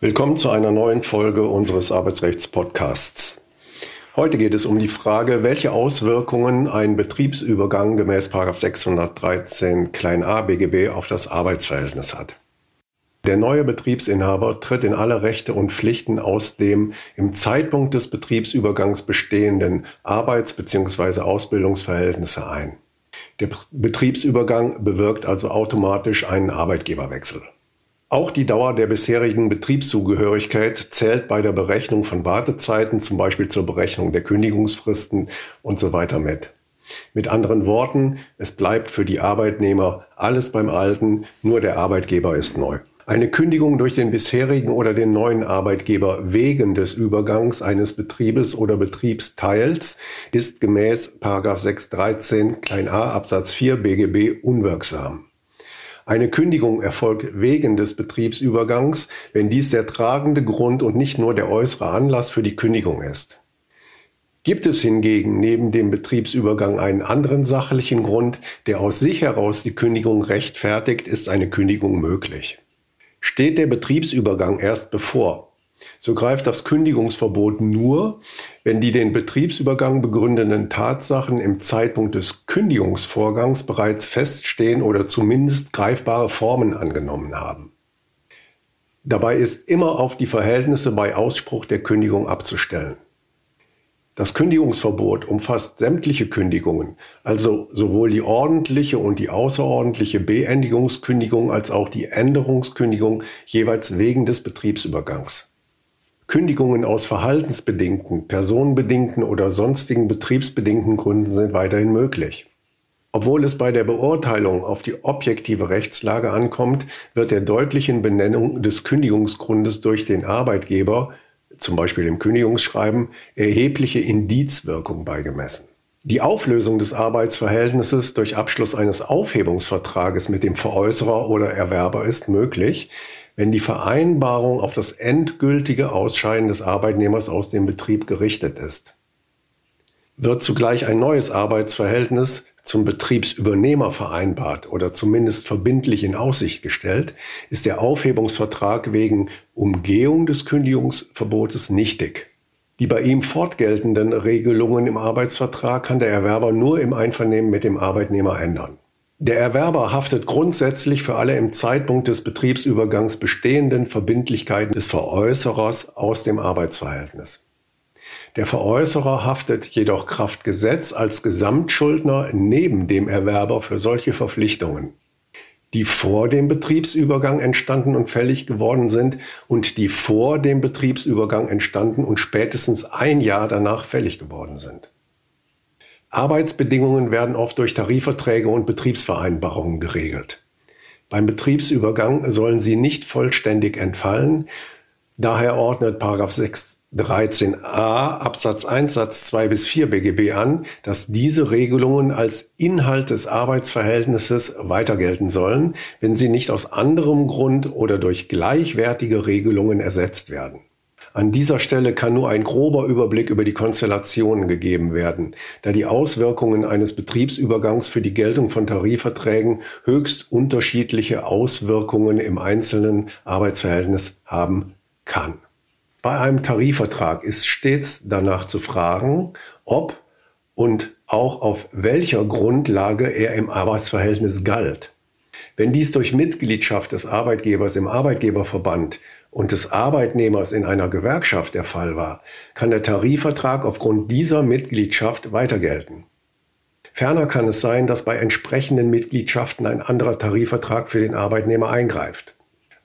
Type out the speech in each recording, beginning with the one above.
Willkommen zu einer neuen Folge unseres Arbeitsrechts-Podcasts. Heute geht es um die Frage, welche Auswirkungen ein Betriebsübergang gemäß 613 a BGB auf das Arbeitsverhältnis hat. Der neue Betriebsinhaber tritt in alle Rechte und Pflichten aus dem im Zeitpunkt des Betriebsübergangs bestehenden Arbeits- bzw. Ausbildungsverhältnisse ein. Der Betriebsübergang bewirkt also automatisch einen Arbeitgeberwechsel. Auch die Dauer der bisherigen Betriebszugehörigkeit zählt bei der Berechnung von Wartezeiten, zum Beispiel zur Berechnung der Kündigungsfristen und so weiter mit. Mit anderen Worten, es bleibt für die Arbeitnehmer alles beim Alten, nur der Arbeitgeber ist neu. Eine Kündigung durch den bisherigen oder den neuen Arbeitgeber wegen des Übergangs eines Betriebes oder Betriebsteils ist gemäß 613 a Absatz 4 BGB unwirksam. Eine Kündigung erfolgt wegen des Betriebsübergangs, wenn dies der tragende Grund und nicht nur der äußere Anlass für die Kündigung ist. Gibt es hingegen neben dem Betriebsübergang einen anderen sachlichen Grund, der aus sich heraus die Kündigung rechtfertigt, ist eine Kündigung möglich. Steht der Betriebsübergang erst bevor, so greift das Kündigungsverbot nur, wenn die den Betriebsübergang begründenden Tatsachen im Zeitpunkt des Kündigungsvorgangs bereits feststehen oder zumindest greifbare Formen angenommen haben. Dabei ist immer auf die Verhältnisse bei Ausspruch der Kündigung abzustellen. Das Kündigungsverbot umfasst sämtliche Kündigungen, also sowohl die ordentliche und die außerordentliche Beendigungskündigung als auch die Änderungskündigung jeweils wegen des Betriebsübergangs. Kündigungen aus verhaltensbedingten, personenbedingten oder sonstigen betriebsbedingten Gründen sind weiterhin möglich. Obwohl es bei der Beurteilung auf die objektive Rechtslage ankommt, wird der deutlichen Benennung des Kündigungsgrundes durch den Arbeitgeber, zum Beispiel im Kündigungsschreiben, erhebliche Indizwirkung beigemessen. Die Auflösung des Arbeitsverhältnisses durch Abschluss eines Aufhebungsvertrages mit dem Veräußerer oder Erwerber ist möglich, wenn die Vereinbarung auf das endgültige Ausscheiden des Arbeitnehmers aus dem Betrieb gerichtet ist. Wird zugleich ein neues Arbeitsverhältnis zum Betriebsübernehmer vereinbart oder zumindest verbindlich in Aussicht gestellt, ist der Aufhebungsvertrag wegen Umgehung des Kündigungsverbotes nichtig. Die bei ihm fortgeltenden Regelungen im Arbeitsvertrag kann der Erwerber nur im Einvernehmen mit dem Arbeitnehmer ändern. Der Erwerber haftet grundsätzlich für alle im Zeitpunkt des Betriebsübergangs bestehenden Verbindlichkeiten des Veräußerers aus dem Arbeitsverhältnis. Der Veräußerer haftet jedoch kraft Gesetz als Gesamtschuldner neben dem Erwerber für solche Verpflichtungen, die vor dem Betriebsübergang entstanden und fällig geworden sind und die vor dem Betriebsübergang entstanden und spätestens ein Jahr danach fällig geworden sind. Arbeitsbedingungen werden oft durch Tarifverträge und Betriebsvereinbarungen geregelt. Beim Betriebsübergang sollen sie nicht vollständig entfallen. Daher ordnet 613a Absatz 1 Satz 2 bis 4 BGB an, dass diese Regelungen als Inhalt des Arbeitsverhältnisses weiter gelten sollen, wenn sie nicht aus anderem Grund oder durch gleichwertige Regelungen ersetzt werden. An dieser Stelle kann nur ein grober Überblick über die Konstellationen gegeben werden, da die Auswirkungen eines Betriebsübergangs für die Geltung von Tarifverträgen höchst unterschiedliche Auswirkungen im einzelnen Arbeitsverhältnis haben kann. Bei einem Tarifvertrag ist stets danach zu fragen, ob und auch auf welcher Grundlage er im Arbeitsverhältnis galt. Wenn dies durch Mitgliedschaft des Arbeitgebers im Arbeitgeberverband und des Arbeitnehmers in einer Gewerkschaft der Fall war, kann der Tarifvertrag aufgrund dieser Mitgliedschaft weiter gelten. Ferner kann es sein, dass bei entsprechenden Mitgliedschaften ein anderer Tarifvertrag für den Arbeitnehmer eingreift.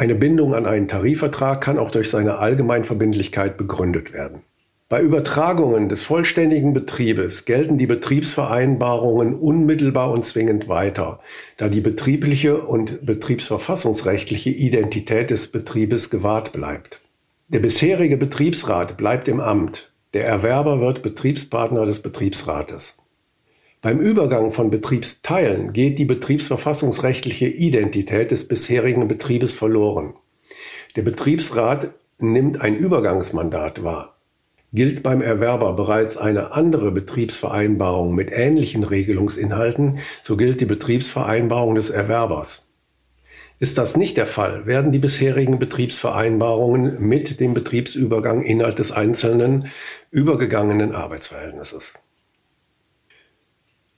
Eine Bindung an einen Tarifvertrag kann auch durch seine Allgemeinverbindlichkeit begründet werden. Bei Übertragungen des vollständigen Betriebes gelten die Betriebsvereinbarungen unmittelbar und zwingend weiter, da die betriebliche und betriebsverfassungsrechtliche Identität des Betriebes gewahrt bleibt. Der bisherige Betriebsrat bleibt im Amt, der Erwerber wird Betriebspartner des Betriebsrates. Beim Übergang von Betriebsteilen geht die betriebsverfassungsrechtliche Identität des bisherigen Betriebes verloren. Der Betriebsrat nimmt ein Übergangsmandat wahr. Gilt beim Erwerber bereits eine andere Betriebsvereinbarung mit ähnlichen Regelungsinhalten, so gilt die Betriebsvereinbarung des Erwerbers. Ist das nicht der Fall, werden die bisherigen Betriebsvereinbarungen mit dem Betriebsübergang Inhalt des einzelnen übergegangenen Arbeitsverhältnisses.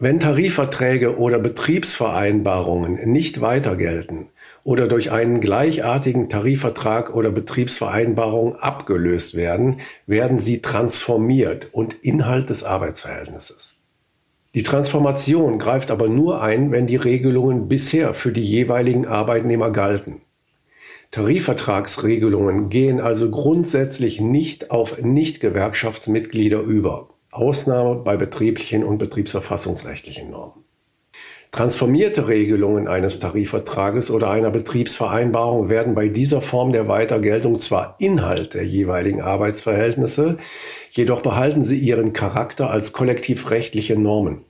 Wenn Tarifverträge oder Betriebsvereinbarungen nicht weiter gelten oder durch einen gleichartigen Tarifvertrag oder Betriebsvereinbarung abgelöst werden, werden sie transformiert und Inhalt des Arbeitsverhältnisses. Die Transformation greift aber nur ein, wenn die Regelungen bisher für die jeweiligen Arbeitnehmer galten. Tarifvertragsregelungen gehen also grundsätzlich nicht auf Nichtgewerkschaftsmitglieder über. Ausnahme bei betrieblichen und betriebsverfassungsrechtlichen Normen. Transformierte Regelungen eines Tarifvertrages oder einer Betriebsvereinbarung werden bei dieser Form der Weitergeltung zwar Inhalt der jeweiligen Arbeitsverhältnisse, jedoch behalten sie ihren Charakter als kollektivrechtliche Normen.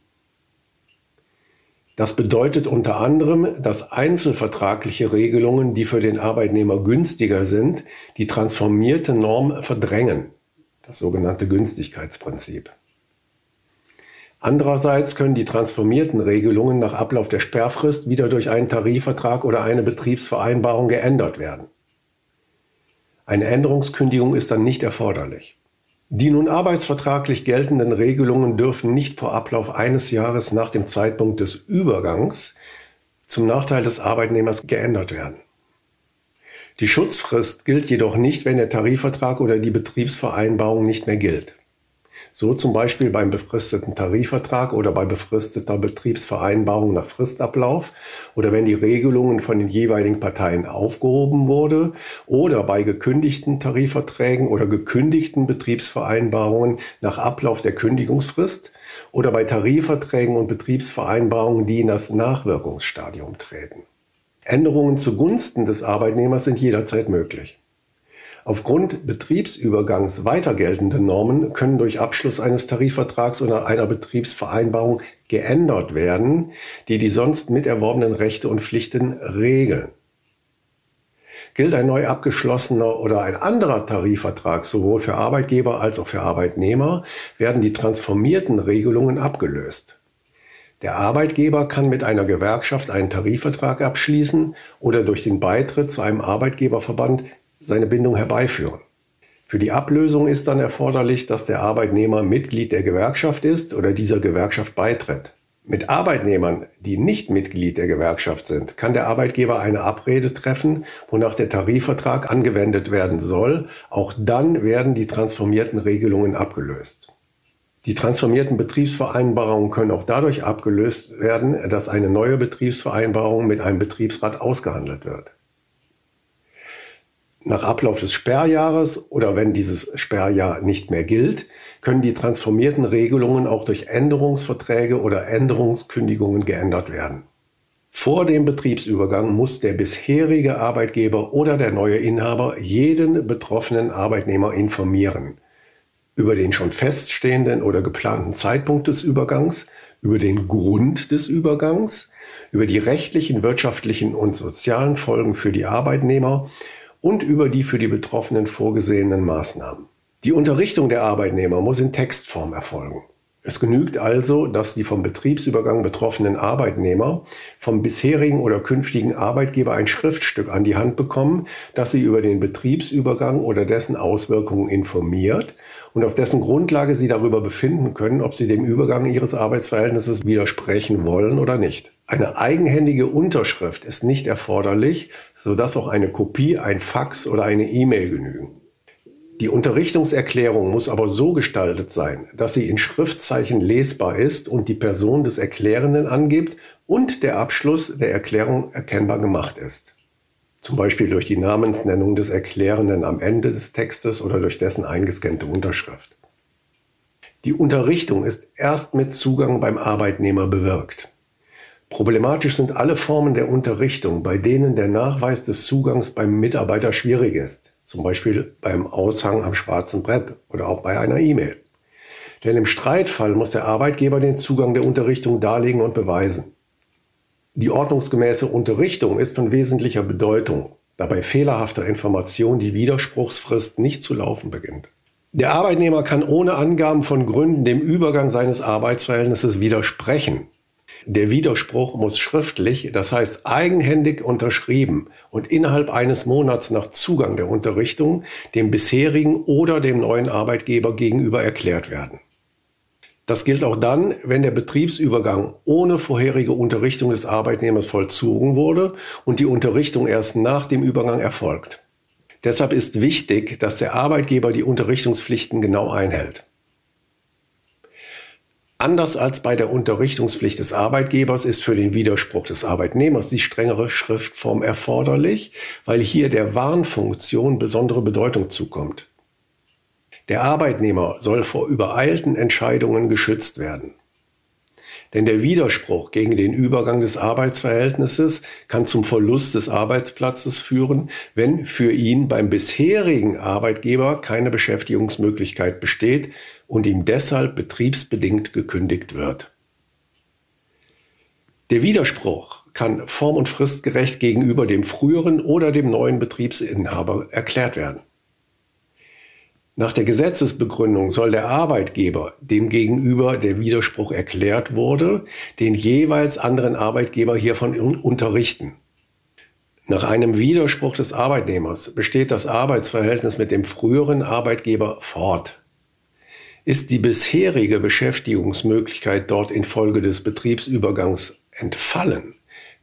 Das bedeutet unter anderem, dass einzelvertragliche Regelungen, die für den Arbeitnehmer günstiger sind, die transformierte Norm verdrängen, das sogenannte Günstigkeitsprinzip. Andererseits können die transformierten Regelungen nach Ablauf der Sperrfrist wieder durch einen Tarifvertrag oder eine Betriebsvereinbarung geändert werden. Eine Änderungskündigung ist dann nicht erforderlich. Die nun arbeitsvertraglich geltenden Regelungen dürfen nicht vor Ablauf eines Jahres nach dem Zeitpunkt des Übergangs zum Nachteil des Arbeitnehmers geändert werden. Die Schutzfrist gilt jedoch nicht, wenn der Tarifvertrag oder die Betriebsvereinbarung nicht mehr gilt. So zum Beispiel beim befristeten Tarifvertrag oder bei befristeter Betriebsvereinbarung nach Fristablauf oder wenn die Regelungen von den jeweiligen Parteien aufgehoben wurde oder bei gekündigten Tarifverträgen oder gekündigten Betriebsvereinbarungen nach Ablauf der Kündigungsfrist oder bei Tarifverträgen und Betriebsvereinbarungen, die in das Nachwirkungsstadium treten. Änderungen zugunsten des Arbeitnehmers sind jederzeit möglich. Aufgrund Betriebsübergangs weiter geltende Normen können durch Abschluss eines Tarifvertrags oder einer Betriebsvereinbarung geändert werden, die die sonst miterworbenen Rechte und Pflichten regeln. Gilt ein neu abgeschlossener oder ein anderer Tarifvertrag sowohl für Arbeitgeber als auch für Arbeitnehmer, werden die transformierten Regelungen abgelöst. Der Arbeitgeber kann mit einer Gewerkschaft einen Tarifvertrag abschließen oder durch den Beitritt zu einem Arbeitgeberverband seine Bindung herbeiführen. Für die Ablösung ist dann erforderlich, dass der Arbeitnehmer Mitglied der Gewerkschaft ist oder dieser Gewerkschaft beitritt. Mit Arbeitnehmern, die nicht Mitglied der Gewerkschaft sind, kann der Arbeitgeber eine Abrede treffen, wonach der Tarifvertrag angewendet werden soll. Auch dann werden die transformierten Regelungen abgelöst. Die transformierten Betriebsvereinbarungen können auch dadurch abgelöst werden, dass eine neue Betriebsvereinbarung mit einem Betriebsrat ausgehandelt wird. Nach Ablauf des Sperrjahres oder wenn dieses Sperrjahr nicht mehr gilt, können die transformierten Regelungen auch durch Änderungsverträge oder Änderungskündigungen geändert werden. Vor dem Betriebsübergang muss der bisherige Arbeitgeber oder der neue Inhaber jeden betroffenen Arbeitnehmer informieren über den schon feststehenden oder geplanten Zeitpunkt des Übergangs, über den Grund des Übergangs, über die rechtlichen, wirtschaftlichen und sozialen Folgen für die Arbeitnehmer und über die für die Betroffenen vorgesehenen Maßnahmen. Die Unterrichtung der Arbeitnehmer muss in Textform erfolgen. Es genügt also, dass die vom Betriebsübergang betroffenen Arbeitnehmer vom bisherigen oder künftigen Arbeitgeber ein Schriftstück an die Hand bekommen, das sie über den Betriebsübergang oder dessen Auswirkungen informiert und auf dessen Grundlage sie darüber befinden können, ob sie dem Übergang ihres Arbeitsverhältnisses widersprechen wollen oder nicht. Eine eigenhändige Unterschrift ist nicht erforderlich, sodass auch eine Kopie, ein Fax oder eine E-Mail genügen. Die Unterrichtungserklärung muss aber so gestaltet sein, dass sie in Schriftzeichen lesbar ist und die Person des Erklärenden angibt und der Abschluss der Erklärung erkennbar gemacht ist. Zum Beispiel durch die Namensnennung des Erklärenden am Ende des Textes oder durch dessen eingescannte Unterschrift. Die Unterrichtung ist erst mit Zugang beim Arbeitnehmer bewirkt. Problematisch sind alle Formen der Unterrichtung, bei denen der Nachweis des Zugangs beim Mitarbeiter schwierig ist zum Beispiel beim Aushang am schwarzen Brett oder auch bei einer E-Mail. Denn im Streitfall muss der Arbeitgeber den Zugang der Unterrichtung darlegen und beweisen. Die ordnungsgemäße Unterrichtung ist von wesentlicher Bedeutung, da bei fehlerhafter Information die Widerspruchsfrist nicht zu laufen beginnt. Der Arbeitnehmer kann ohne Angaben von Gründen dem Übergang seines Arbeitsverhältnisses widersprechen. Der Widerspruch muss schriftlich, das heißt eigenhändig unterschrieben und innerhalb eines Monats nach Zugang der Unterrichtung dem bisherigen oder dem neuen Arbeitgeber gegenüber erklärt werden. Das gilt auch dann, wenn der Betriebsübergang ohne vorherige Unterrichtung des Arbeitnehmers vollzogen wurde und die Unterrichtung erst nach dem Übergang erfolgt. Deshalb ist wichtig, dass der Arbeitgeber die Unterrichtungspflichten genau einhält. Anders als bei der Unterrichtungspflicht des Arbeitgebers ist für den Widerspruch des Arbeitnehmers die strengere Schriftform erforderlich, weil hier der Warnfunktion besondere Bedeutung zukommt. Der Arbeitnehmer soll vor übereilten Entscheidungen geschützt werden. Denn der Widerspruch gegen den Übergang des Arbeitsverhältnisses kann zum Verlust des Arbeitsplatzes führen, wenn für ihn beim bisherigen Arbeitgeber keine Beschäftigungsmöglichkeit besteht und ihm deshalb betriebsbedingt gekündigt wird. Der Widerspruch kann form- und fristgerecht gegenüber dem früheren oder dem neuen Betriebsinhaber erklärt werden. Nach der Gesetzesbegründung soll der Arbeitgeber, dem gegenüber der Widerspruch erklärt wurde, den jeweils anderen Arbeitgeber hiervon unterrichten. Nach einem Widerspruch des Arbeitnehmers besteht das Arbeitsverhältnis mit dem früheren Arbeitgeber fort. Ist die bisherige Beschäftigungsmöglichkeit dort infolge des Betriebsübergangs entfallen,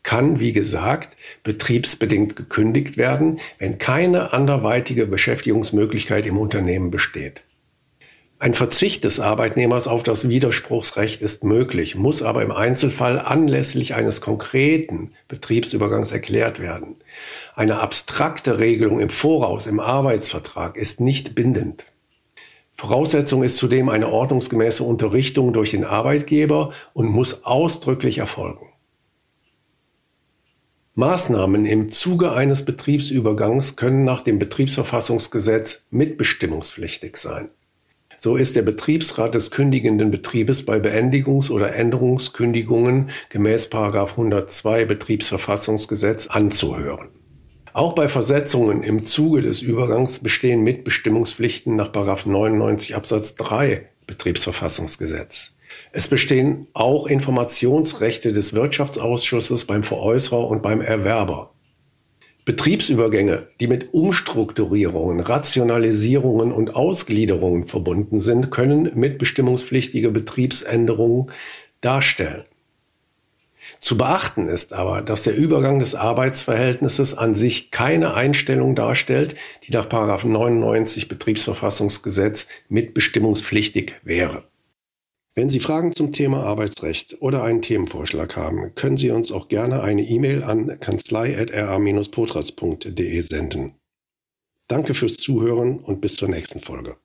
kann, wie gesagt, betriebsbedingt gekündigt werden, wenn keine anderweitige Beschäftigungsmöglichkeit im Unternehmen besteht. Ein Verzicht des Arbeitnehmers auf das Widerspruchsrecht ist möglich, muss aber im Einzelfall anlässlich eines konkreten Betriebsübergangs erklärt werden. Eine abstrakte Regelung im Voraus im Arbeitsvertrag ist nicht bindend. Voraussetzung ist zudem eine ordnungsgemäße Unterrichtung durch den Arbeitgeber und muss ausdrücklich erfolgen. Maßnahmen im Zuge eines Betriebsübergangs können nach dem Betriebsverfassungsgesetz mitbestimmungspflichtig sein. So ist der Betriebsrat des kündigenden Betriebes bei Beendigungs- oder Änderungskündigungen gemäß 102 Betriebsverfassungsgesetz anzuhören. Auch bei Versetzungen im Zuge des Übergangs bestehen Mitbestimmungspflichten nach 99 Absatz 3 Betriebsverfassungsgesetz. Es bestehen auch Informationsrechte des Wirtschaftsausschusses beim Veräußerer und beim Erwerber. Betriebsübergänge, die mit Umstrukturierungen, Rationalisierungen und Ausgliederungen verbunden sind, können mitbestimmungspflichtige Betriebsänderungen darstellen. Zu beachten ist aber, dass der Übergang des Arbeitsverhältnisses an sich keine Einstellung darstellt, die nach 99 Betriebsverfassungsgesetz mitbestimmungspflichtig wäre. Wenn Sie Fragen zum Thema Arbeitsrecht oder einen Themenvorschlag haben, können Sie uns auch gerne eine E-Mail an kanzlei.ra-potras.de senden. Danke fürs Zuhören und bis zur nächsten Folge.